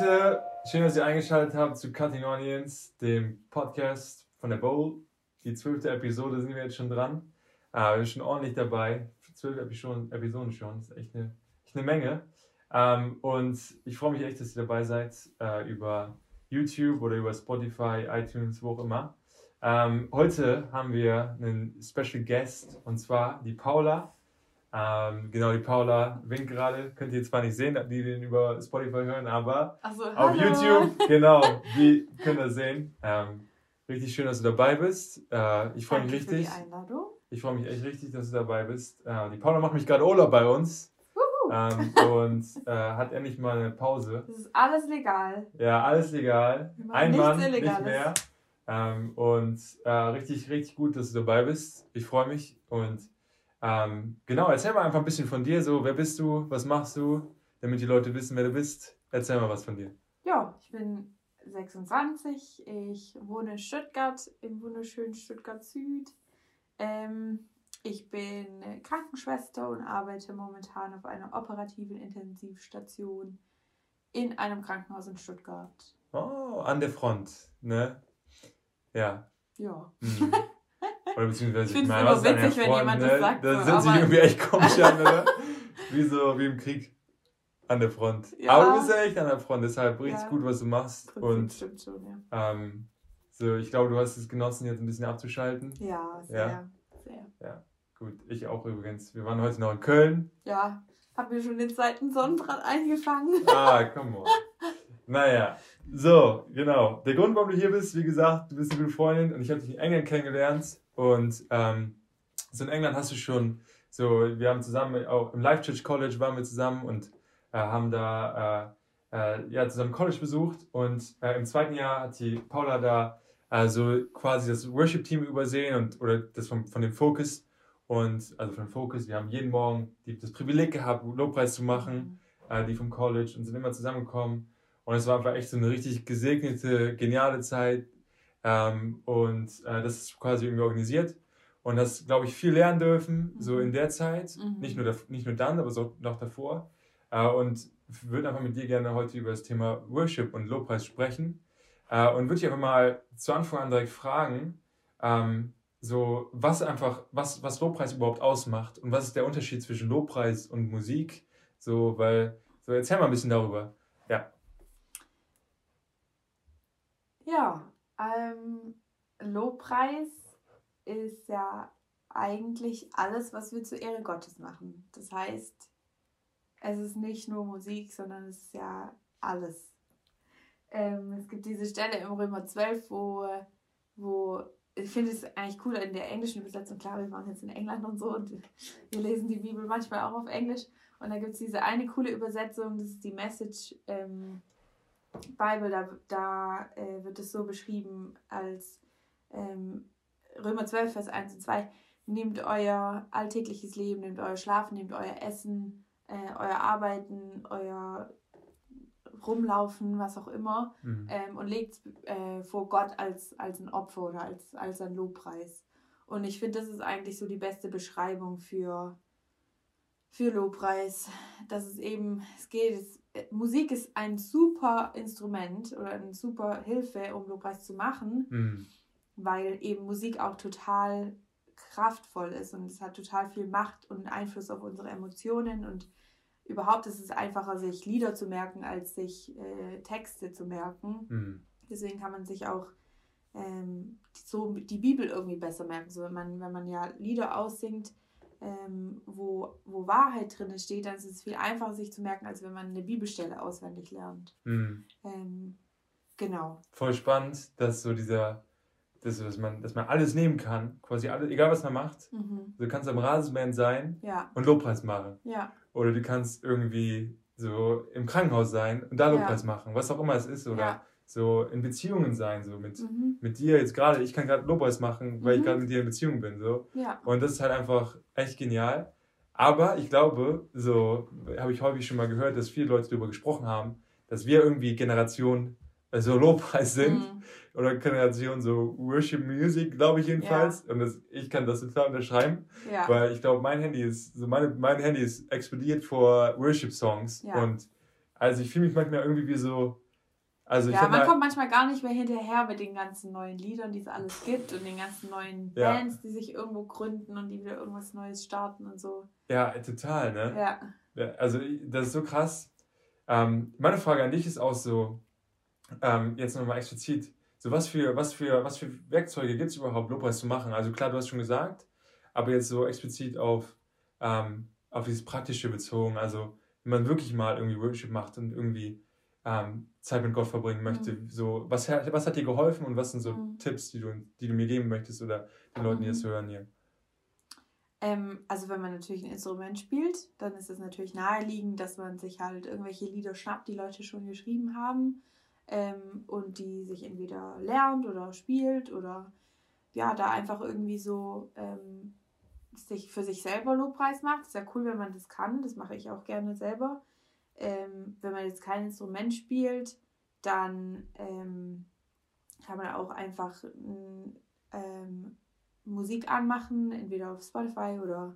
Leute, schön, dass ihr eingeschaltet habt zu Cutting Onions, dem Podcast von der Bowl. Die zwölfte Episode sind wir jetzt schon dran. Äh, wir sind schon ordentlich dabei. Zwölf Episoden, schon, das ist echt eine, echt eine Menge. Ähm, und ich freue mich echt, dass ihr dabei seid äh, über YouTube oder über Spotify, iTunes, wo auch immer. Ähm, heute haben wir einen Special Guest und zwar die Paula. Ähm, genau, die Paula winkt gerade. Könnt ihr zwar nicht sehen, die den über Spotify hören, aber so, auf YouTube, genau, die können das sehen. Ähm, richtig schön, dass du dabei bist. Äh, ich freue mich richtig. Für die Einladung. Ich freue mich echt richtig, dass du dabei bist. Äh, die Paula macht mich gerade Urlaub bei uns. Ähm, und äh, hat endlich mal eine Pause. Das ist alles legal. Ja, alles legal. Ein Mann, nicht mehr. Ähm, und äh, richtig, richtig gut, dass du dabei bist. Ich freue mich. Und ähm, genau, erzähl mal einfach ein bisschen von dir. So, wer bist du? Was machst du? Damit die Leute wissen, wer du bist. Erzähl mal was von dir. Ja, ich bin 26. Ich wohne in Stuttgart, im wunderschönen Stuttgart Süd. Ähm, ich bin Krankenschwester und arbeite momentan auf einer operativen Intensivstation in einem Krankenhaus in Stuttgart. Oh, an der Front, ne? Ja. Ja. Mhm. Oder beziehungsweise, ich finde es immer witzig, wenn jemand ne? das sagt. Das so, sind sich irgendwie echt komisch an, oder? Wie so, wie im Krieg. An der Front. Ja. Aber du bist ja echt an der Front, deshalb richtig Ja. gut, was du machst. Prinzip Und stimmt schon, ja. ähm, so, ich glaube, du hast es genossen, jetzt ein bisschen abzuschalten. Ja, sehr, sehr. Gut, ich auch übrigens. Wir waren heute noch in Köln. Ja, hab mir schon den zweiten Sonnenbrand eingefangen. Ah, komm on. Naja, so, genau. Der Grund, warum du hier bist, wie gesagt, du bist eine gute Freundin und ich habe dich in England kennengelernt. Und ähm, so in England hast du schon, so, wir haben zusammen, auch im Life Church College waren wir zusammen und äh, haben da äh, äh, ja, zusammen College besucht. Und äh, im zweiten Jahr hat die Paula da also quasi das Worship-Team übersehen und oder das von, von dem Focus. Und also von Focus, wir haben jeden Morgen die, das Privileg gehabt, Lobpreis zu machen äh, die vom College und sind immer zusammengekommen. Und es war einfach echt so eine richtig gesegnete, geniale Zeit. Ähm, und äh, das ist quasi irgendwie organisiert. Und das, glaube ich, viel lernen dürfen, so in der Zeit. Mhm. Nicht, nur dav- nicht nur dann, aber so noch davor. Äh, und würde einfach mit dir gerne heute über das Thema Worship und Lobpreis sprechen. Äh, und würde dich einfach mal zu Anfang an direkt fragen, ähm, so was einfach, was, was Lobpreis überhaupt ausmacht und was ist der Unterschied zwischen Lobpreis und Musik? So, weil, so erzähl mal ein bisschen darüber. Ja, ähm, Lobpreis ist ja eigentlich alles, was wir zur Ehre Gottes machen. Das heißt, es ist nicht nur Musik, sondern es ist ja alles. Ähm, es gibt diese Stelle im Römer 12, wo, wo ich finde es eigentlich cool in der englischen Übersetzung. Klar, wir waren jetzt in England und so und wir lesen die Bibel manchmal auch auf Englisch. Und da gibt es diese eine coole Übersetzung, das ist die Message ähm, Bible, da, da äh, wird es so beschrieben als ähm, Römer 12, Vers 1 und 2. Nehmt euer alltägliches Leben, nehmt euer Schlafen, nehmt euer Essen, äh, euer Arbeiten, euer Rumlaufen, was auch immer, Mhm. ähm, und legt äh, vor Gott als, als ein Opfer oder als, als ein Lobpreis. Und ich finde, das ist eigentlich so die beste Beschreibung für, für Lobpreis. Dass es eben, es geht, es, Musik ist ein super Instrument oder eine super Hilfe, um Lobpreis zu machen, Mhm. weil eben Musik auch total kraftvoll ist und es hat total viel Macht und Einfluss auf unsere Emotionen und überhaupt ist es einfacher, sich Lieder zu merken, als sich äh, Texte zu merken. Mhm. Deswegen kann man sich auch ähm, so die Bibel irgendwie besser merken. So, wenn, man, wenn man ja Lieder aussingt, ähm, wo, wo Wahrheit drin steht, dann ist es viel einfacher, sich zu merken, als wenn man eine Bibelstelle auswendig lernt. Mhm. Ähm, genau. Voll spannend, dass so dieser, dass, dass, man, dass man alles nehmen kann, quasi alles, egal was man macht. Mhm. Du kannst am Rasenband sein Ja, und Lobpreis machen. ja, Oder du kannst irgendwie so im Krankenhaus sein und da Ja. Lobpreis machen, was auch immer es ist. Oder Ja. So in Beziehungen sein, so mit, mhm. mit dir jetzt gerade. Ich kann gerade Lobpreis machen, weil ich Mhm. gerade mit dir in Beziehung bin. So. ja, Und das ist halt einfach echt genial. Aber ich glaube, so habe ich häufig schon mal gehört, dass viele Leute darüber gesprochen haben, dass wir irgendwie Generation äh, so Lobpreis sind Mhm. oder Generation so Worship Music, glaube ich jedenfalls. Und das, ich kann das total unterschreiben, ja, weil ich glaube, mein Handy ist, so meine, mein Handy ist explodiert vor Worship Songs. Ja. Und also ich fühle mich manchmal irgendwie wie so, Also ja, man kommt manchmal gar nicht mehr hinterher mit den ganzen neuen Liedern, die es alles gibt und den ganzen neuen ja. Bands, die sich irgendwo gründen und die wieder irgendwas Neues starten und so. Ja, total, ne? Ja. ja also das ist so krass. Ähm, meine Frage an dich ist auch so, ähm, jetzt nochmal explizit, so was für, was für, was für Werkzeuge gibt es überhaupt, Lobpreis zu machen? Also klar, du hast schon gesagt, aber jetzt so explizit auf, ähm, auf dieses Praktische bezogen, also wenn man wirklich mal irgendwie Worship macht und irgendwie ähm, Zeit mit Gott verbringen möchte. Mhm. So, was, was hat dir geholfen und was sind so mhm. Tipps, die du, die du mir geben möchtest oder den Leuten, die das mhm. hören hier? Ähm, also wenn man natürlich ein Instrument spielt, dann ist es natürlich naheliegend, dass man sich halt irgendwelche Lieder schnappt, die Leute schon geschrieben haben ähm, und die sich entweder lernt oder spielt oder ja, da einfach irgendwie so ähm, sich für sich selber Lobpreis macht. Ist ja cool, wenn man das kann. Das mache ich auch gerne selber ähm, wenn man jetzt kein Instrument spielt, dann ähm, kann man auch einfach ähm, Musik anmachen, entweder auf Spotify oder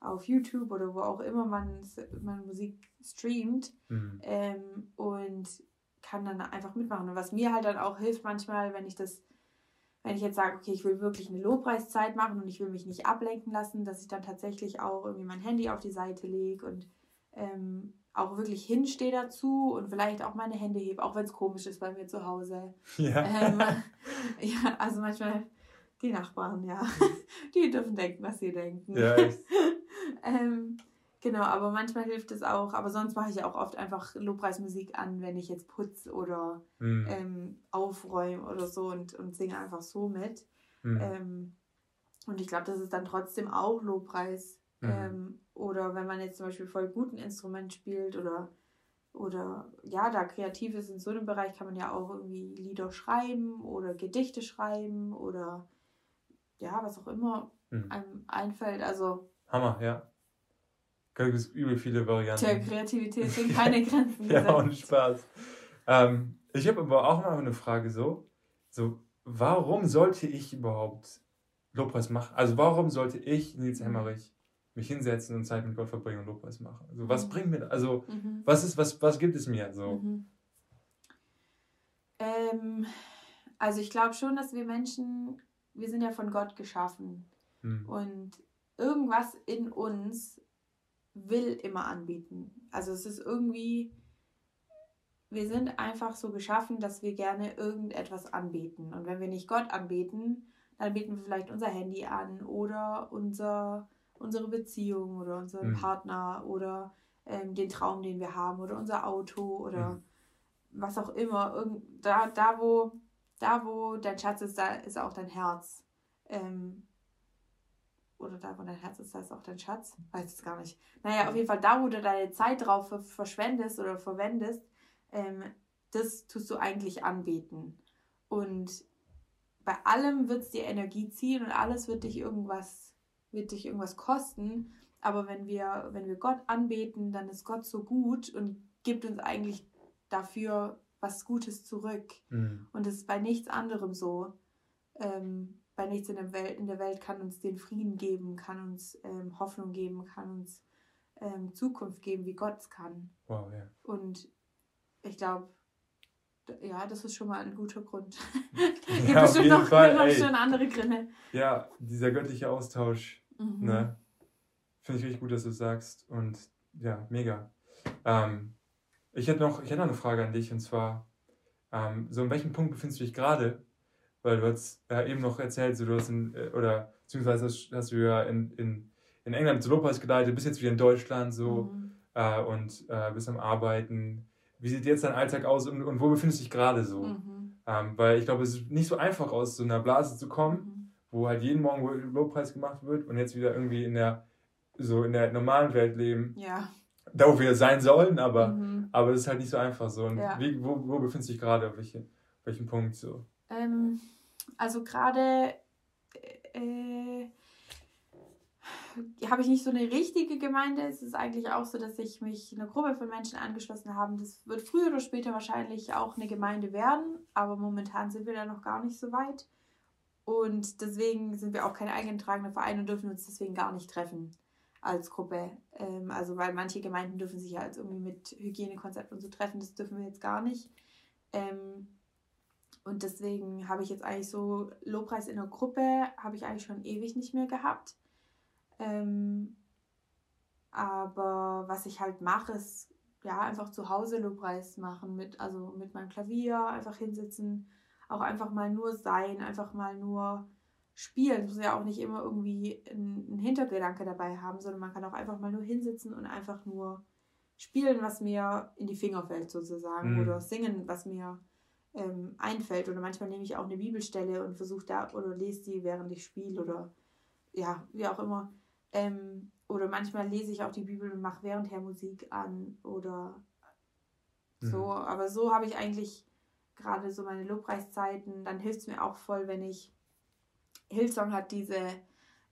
auf YouTube oder wo auch immer man, man Musik streamt mhm. ähm, und kann dann einfach mitmachen. Und was mir halt dann auch hilft manchmal, wenn ich das, wenn ich jetzt sage, okay, ich will wirklich eine Lobpreiszeit machen und ich will mich nicht ablenken lassen, dass ich dann tatsächlich auch irgendwie mein Handy auf die Seite lege und ähm, auch wirklich hinstehe dazu und vielleicht auch meine Hände hebe, auch wenn es komisch ist bei mir zu Hause. Ja. Ähm, ja, also manchmal die Nachbarn, ja, die dürfen denken, was sie denken. Ja, ähm, genau, aber manchmal hilft es auch, aber sonst mache ich auch oft einfach Lobpreismusik an, wenn ich jetzt putze oder mhm. ähm, aufräume oder so und, und singe einfach so mit. Mhm. Ähm, und ich glaube, das ist dann trotzdem auch Lobpreis. Mhm. Ähm, oder wenn man jetzt zum Beispiel voll gut ein Instrument spielt oder, oder ja, da kreativ ist in so einem Bereich, kann man ja auch irgendwie Lieder schreiben oder Gedichte schreiben oder ja, was auch immer mhm. einem einfällt. Also. Hammer, ja. Da gibt es übel viele Varianten. Der Kreativität sind keine Grenzen. ja, und Spaß. Ähm, ich habe aber auch mal eine Frage so, so, warum sollte ich überhaupt Lobpreis machen? Also warum sollte ich, Nils mhm. Hemmerich, mich hinsetzen und Zeit mit Gott verbringen und Lobpreis machen. Also was mhm. bringt mir, also mhm. was ist, was, was gibt es mir so? Mhm. Ähm, also ich glaube schon, dass wir Menschen, wir sind ja von Gott geschaffen mhm. und irgendwas in uns will immer anbieten. Also es ist irgendwie, wir sind einfach so geschaffen, dass wir gerne irgendetwas anbeten. Und wenn wir nicht Gott anbeten, dann bieten wir vielleicht unser Handy an oder unser unsere Beziehung oder unseren mhm. Partner oder ähm, den Traum, den wir haben oder unser Auto oder mhm. was auch immer. Irgend, da, da, wo, da, wo dein Schatz ist, da ist auch dein Herz. Ähm, oder da, wo dein Herz ist, da ist auch dein Schatz. Weiß es gar nicht. Naja, auf jeden Fall da, wo du deine Zeit drauf verschwendest oder verwendest, ähm, das tust du eigentlich anbeten. Und bei allem wird es dir Energie ziehen und alles wird dich irgendwas wird dich irgendwas kosten. Aber wenn wir, wenn wir Gott anbeten, dann ist Gott so gut und gibt uns eigentlich dafür was Gutes zurück. Mhm. Und das ist bei nichts anderem so. Ähm, bei nichts in der, Welt, in der Welt kann uns den Frieden geben, kann uns ähm, Hoffnung geben, kann uns ähm, Zukunft geben, wie Gott es kann. Wow, ja. Und ich glaube, ja, das ist schon mal ein guter Grund. Gibt ja, bestimmt noch, Fall, noch schon andere Gründe. Ja, dieser göttliche Austausch Mhm. Ne? Finde ich richtig gut, dass du es sagst. Und ja, mega. Ähm, ich hätte noch, ich hätte noch eine Frage an dich und zwar, ähm, so in welchem Punkt befindest du dich gerade? Weil du hast äh, eben noch erzählt, so du hast in, äh, oder beziehungsweise hast, hast, du ja in, in, in England zu Lopez geleitet, bist jetzt wieder in Deutschland so mhm. äh, und äh, bist am Arbeiten. Wie sieht jetzt dein Alltag aus und, und wo befindest du dich gerade so? Mhm. Ähm, weil ich glaube, es ist nicht so einfach aus so einer Blase zu kommen. Wo halt jeden Morgen Lobpreis gemacht wird und jetzt wieder irgendwie in der, so in der normalen Welt leben. Ja. Da, wo wir sein sollen, aber, mhm. aber es ist halt nicht so einfach so. Und ja. wie, wo, wo befindest du dich gerade? Auf welchen, welchen Punkt so? Ähm, also gerade äh, habe ich nicht so eine richtige Gemeinde. Es ist eigentlich auch so, dass ich mich einer Gruppe von Menschen angeschlossen habe. Das wird früher oder später wahrscheinlich auch eine Gemeinde werden, aber momentan sind wir da noch gar nicht so weit. Und deswegen sind wir auch kein eingetragener Verein und dürfen uns deswegen gar nicht treffen als Gruppe. Ähm, also weil manche Gemeinden dürfen sich ja als irgendwie mit Hygienekonzept und so treffen, das dürfen wir jetzt gar nicht. Ähm, und deswegen habe ich jetzt eigentlich so Lobpreis in der Gruppe, habe ich eigentlich schon ewig nicht mehr gehabt. Ähm, aber was ich halt mache, ist ja einfach zu Hause Lobpreis machen, mit, also mit meinem Klavier, einfach hinsitzen, auch einfach mal nur sein, einfach mal nur spielen. Es muss ja auch nicht immer irgendwie einen Hintergedanke dabei haben, sondern man kann auch einfach mal nur hinsitzen und einfach nur spielen, was mir in die Finger fällt sozusagen mhm. oder singen, was mir ähm, einfällt. Oder manchmal nehme ich auch eine Bibelstelle und versuche da oder lese die, während ich spiele oder ja, wie auch immer. Ähm, oder manchmal lese ich auch die Bibel und mache währendher Musik an oder so. Mhm. Aber so habe ich eigentlich gerade so meine Lobpreiszeiten. Dann hilft es mir auch voll, wenn ich. Hillsong hat diese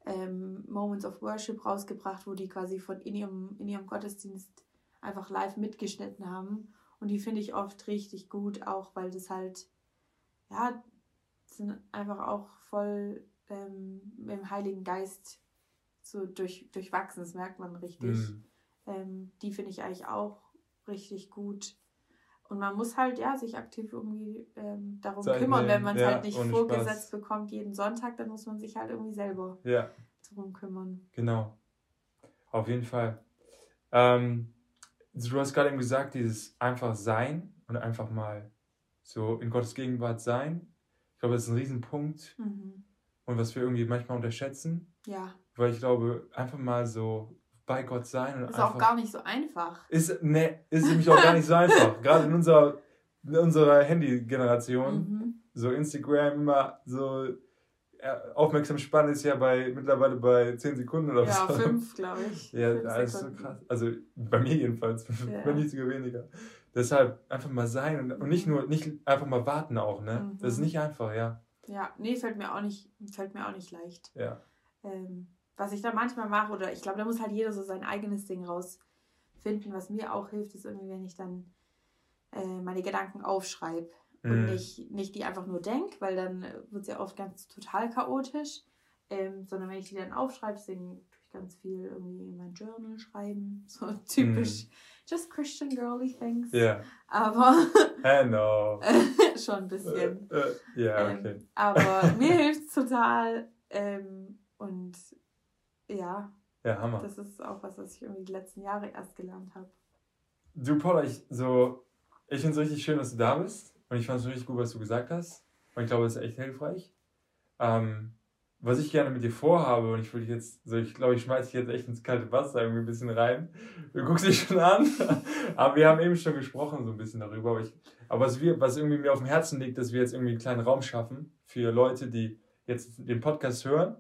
ähm, Moments of Worship rausgebracht, wo die quasi von in ihrem, in ihrem Gottesdienst einfach live mitgeschnitten haben. Und die finde ich oft richtig gut, auch weil das halt, ja, sind einfach auch voll ähm, mit dem Heiligen Geist so durch, durchwachsen, das merkt man richtig. Mhm. Ähm, die finde ich eigentlich auch richtig gut. Und man muss halt ja sich aktiv irgendwie ähm, darum Zeit kümmern. Nehmen. Wenn man es ja, halt nicht vorgesetzt Spaß. bekommt jeden Sonntag, dann muss man sich halt irgendwie selber ja. darum kümmern. Genau. Auf jeden Fall. Ähm, du hast gerade eben gesagt, dieses einfach sein und einfach mal so in Gottes Gegenwart sein. Ich glaube, das ist ein Riesenpunkt. Mhm. Und was wir irgendwie manchmal unterschätzen. Ja. Weil ich glaube, einfach mal so bei Gott sein. Und ist auch gar nicht so einfach. Ist, ne, ist nämlich auch gar nicht so einfach. Gerade in unserer, in unserer Handy-Generation. Mhm. So Instagram immer so aufmerksam spannend ist ja bei mittlerweile bei 10 Sekunden oder ja, so. Ja, 5, glaube ich. Ja, das ist so krass. Also bei mir jedenfalls, ja. bei nicht sogar weniger. Deshalb einfach mal sein und, und nicht nur, nicht einfach mal warten auch, ne? Mhm. Das ist nicht einfach, ja. Ja, nee, fällt mir auch nicht, fällt mir auch nicht leicht. Ja. Ähm, was ich da manchmal mache, oder ich glaube, da muss halt jeder so sein eigenes Ding rausfinden. Was mir auch hilft, ist irgendwie, wenn ich dann äh, meine Gedanken aufschreibe und mhm. nicht, nicht die einfach nur denke, weil dann wird es ja oft ganz total chaotisch, ähm, sondern wenn ich die dann aufschreibe, deswegen tue ich ganz viel irgendwie in mein Journal schreiben, so typisch, mm. just Christian girly things. Ja. Yeah. Aber Hello. schon ein bisschen. Ja, uh, uh, yeah, okay. Ähm, aber mir hilft es total ähm, und ja. Ja, Hammer. Das ist auch was, was ich irgendwie die letzten Jahre erst gelernt habe. Du, Paula, ich, so, ich finde es richtig schön, dass du da bist. Und ich fand es richtig gut, was du gesagt hast. Und ich glaube, es ist echt hilfreich. Ähm, was ich gerne mit dir vorhabe, und ich würde jetzt, so ich glaube, ich schmeiße dich jetzt echt ins kalte Wasser irgendwie ein bisschen rein. Du guckst dich schon an. aber wir haben eben schon gesprochen, so ein bisschen darüber. Aber, ich, aber was, wir, was irgendwie mir auf dem Herzen liegt, dass wir jetzt irgendwie einen kleinen Raum schaffen für Leute, die jetzt den Podcast hören.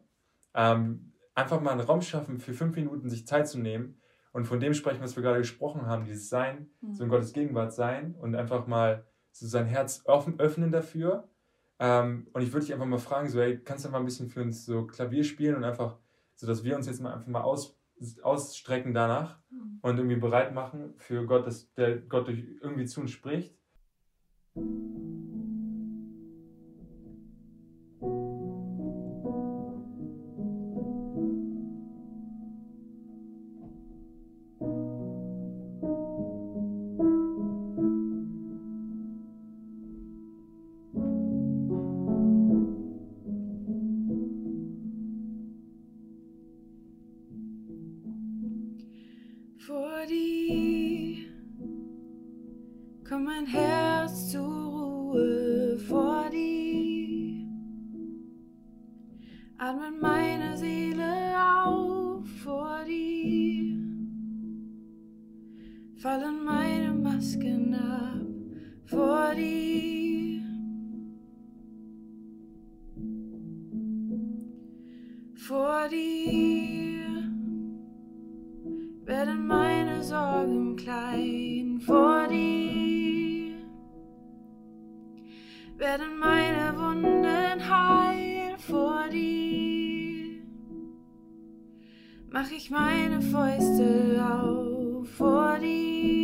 Ähm, einfach mal einen Raum schaffen, für fünf Minuten sich Zeit zu nehmen und von dem sprechen, was wir gerade gesprochen haben, dieses Sein, mhm. so in Gottes Gegenwart sein und einfach mal so sein Herz offen, öffnen dafür. Ähm, und ich würde dich einfach mal fragen, so, hey, kannst du mal ein bisschen für uns so Klavier spielen und einfach, so dass wir uns jetzt mal einfach mal aus, ausstrecken danach mhm. und irgendwie bereit machen für Gott, dass der Gott durch irgendwie zu uns spricht. mein Herz zur Ruhe vor dir. Atmet meine Seele auf vor dir. Fallen meine Masken ab vor dir. Vor dir werden meine Sorgen klein. werden meine Wunden heil vor dir. Mach ich meine Fäuste auf vor dir.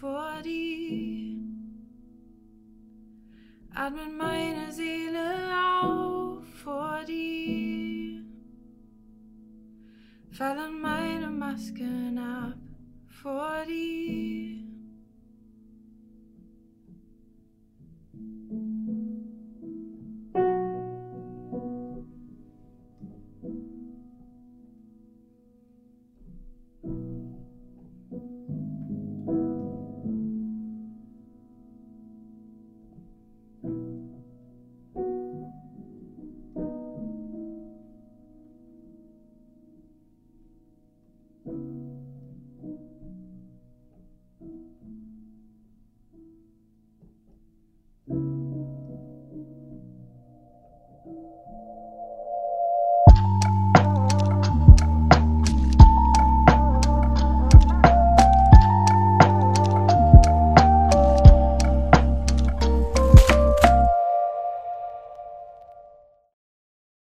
vor dir. Atmet meine Seele auf vor dir. Fallen meine Masken ab vor dir.